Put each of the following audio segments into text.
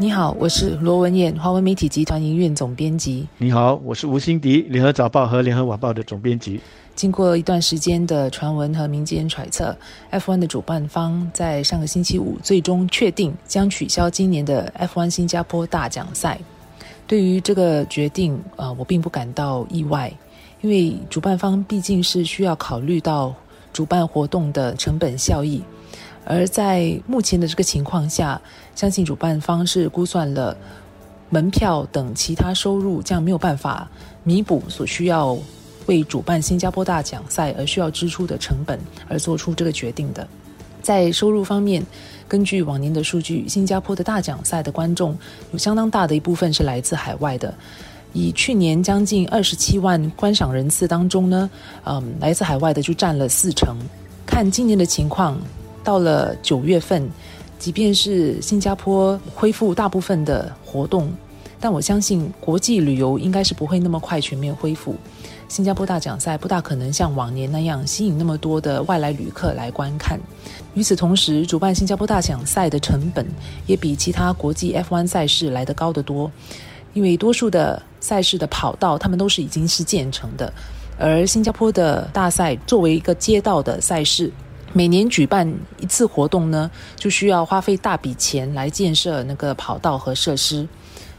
你好，我是罗文燕，华文媒体集团营运总编辑。你好，我是吴欣迪，联合早报和联合晚报的总编辑。经过一段时间的传闻和民间揣测，F1 的主办方在上个星期五最终确定将取消今年的 F1 新加坡大奖赛。对于这个决定，呃，我并不感到意外，因为主办方毕竟是需要考虑到主办活动的成本效益。而在目前的这个情况下，相信主办方是估算了门票等其他收入将没有办法弥补所需要为主办新加坡大奖赛而需要支出的成本，而做出这个决定的。在收入方面，根据往年的数据，新加坡的大奖赛的观众有相当大的一部分是来自海外的。以去年将近二十七万观赏人次当中呢，嗯，来自海外的就占了四成。看今年的情况。到了九月份，即便是新加坡恢复大部分的活动，但我相信国际旅游应该是不会那么快全面恢复。新加坡大奖赛不大可能像往年那样吸引那么多的外来旅客来观看。与此同时，主办新加坡大奖赛的成本也比其他国际 F1 赛事来得高得多，因为多数的赛事的跑道他们都是已经是建成的，而新加坡的大赛作为一个街道的赛事。每年举办一次活动呢，就需要花费大笔钱来建设那个跑道和设施。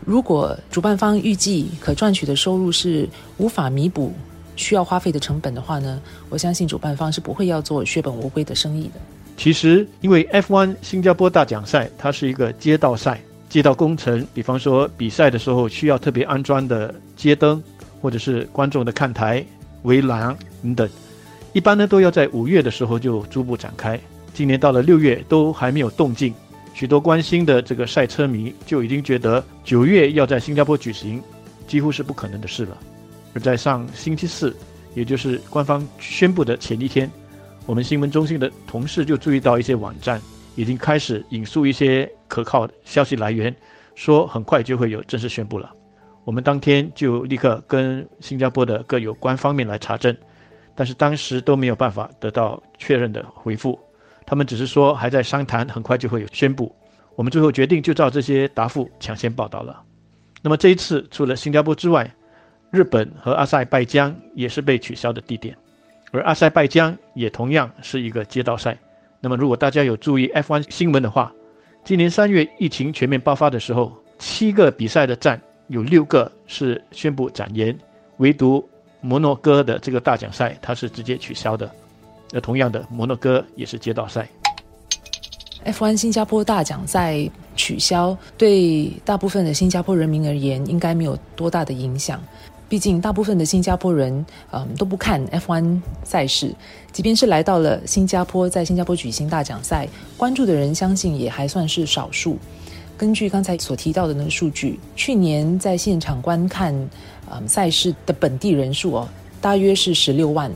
如果主办方预计可赚取的收入是无法弥补需要花费的成本的话呢，我相信主办方是不会要做血本无归的生意的。其实，因为 F1 新加坡大奖赛它是一个街道赛，街道工程，比方说比赛的时候需要特别安装的街灯，或者是观众的看台、围栏等等。一般呢都要在五月的时候就逐步展开，今年到了六月都还没有动静，许多关心的这个赛车迷就已经觉得九月要在新加坡举行几乎是不可能的事了。而在上星期四，也就是官方宣布的前一天，我们新闻中心的同事就注意到一些网站已经开始引述一些可靠消息来源，说很快就会有正式宣布了。我们当天就立刻跟新加坡的各有关方面来查证。但是当时都没有办法得到确认的回复，他们只是说还在商谈，很快就会有宣布。我们最后决定就照这些答复抢先报道了。那么这一次除了新加坡之外，日本和阿塞拜疆也是被取消的地点，而阿塞拜疆也同样是一个街道赛。那么如果大家有注意 F1 新闻的话，今年三月疫情全面爆发的时候，七个比赛的站有六个是宣布展延，唯独。摩诺哥的这个大奖赛，它是直接取消的。那同样的，摩诺哥也是街道赛。F1 新加坡大奖赛取消，对大部分的新加坡人民而言，应该没有多大的影响。毕竟，大部分的新加坡人，嗯，都不看 F1 赛事。即便是来到了新加坡，在新加坡举行大奖赛，关注的人相信也还算是少数。根据刚才所提到的那个数据，去年在现场观看嗯赛事的本地人数哦，大约是十六万，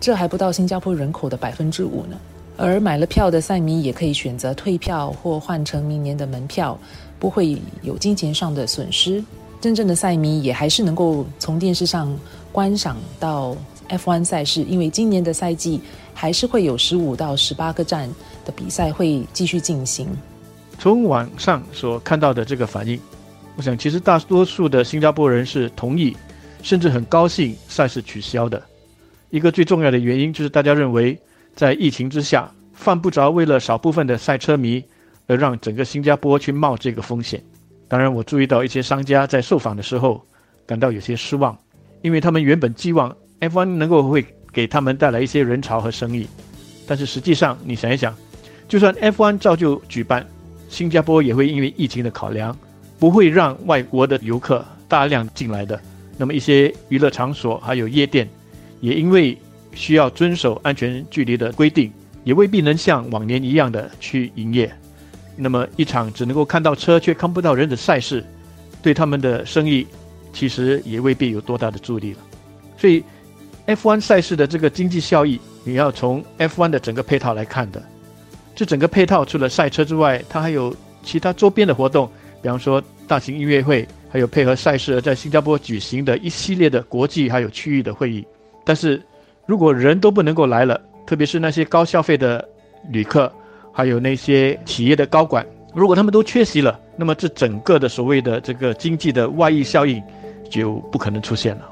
这还不到新加坡人口的百分之五呢。而买了票的赛迷也可以选择退票或换成明年的门票，不会有金钱上的损失。真正的赛迷也还是能够从电视上观赏到 F1 赛事，因为今年的赛季还是会有十五到十八个站的比赛会继续进行。从网上所看到的这个反应，我想其实大多数的新加坡人是同意，甚至很高兴赛事取消的。一个最重要的原因就是大家认为，在疫情之下，犯不着为了少部分的赛车迷而让整个新加坡去冒这个风险。当然，我注意到一些商家在受访的时候感到有些失望，因为他们原本寄望 F1 能够会给他们带来一些人潮和生意，但是实际上你想一想，就算 F1 照旧举办。新加坡也会因为疫情的考量，不会让外国的游客大量进来的。那么一些娱乐场所还有夜店，也因为需要遵守安全距离的规定，也未必能像往年一样的去营业。那么一场只能够看到车却看不到人的赛事，对他们的生意其实也未必有多大的助力了。所以，F1 赛事的这个经济效益，你要从 F1 的整个配套来看的。这整个配套除了赛车之外，它还有其他周边的活动，比方说大型音乐会，还有配合赛事而在新加坡举行的一系列的国际还有区域的会议。但是，如果人都不能够来了，特别是那些高消费的旅客，还有那些企业的高管，如果他们都缺席了，那么这整个的所谓的这个经济的外溢效应就不可能出现了。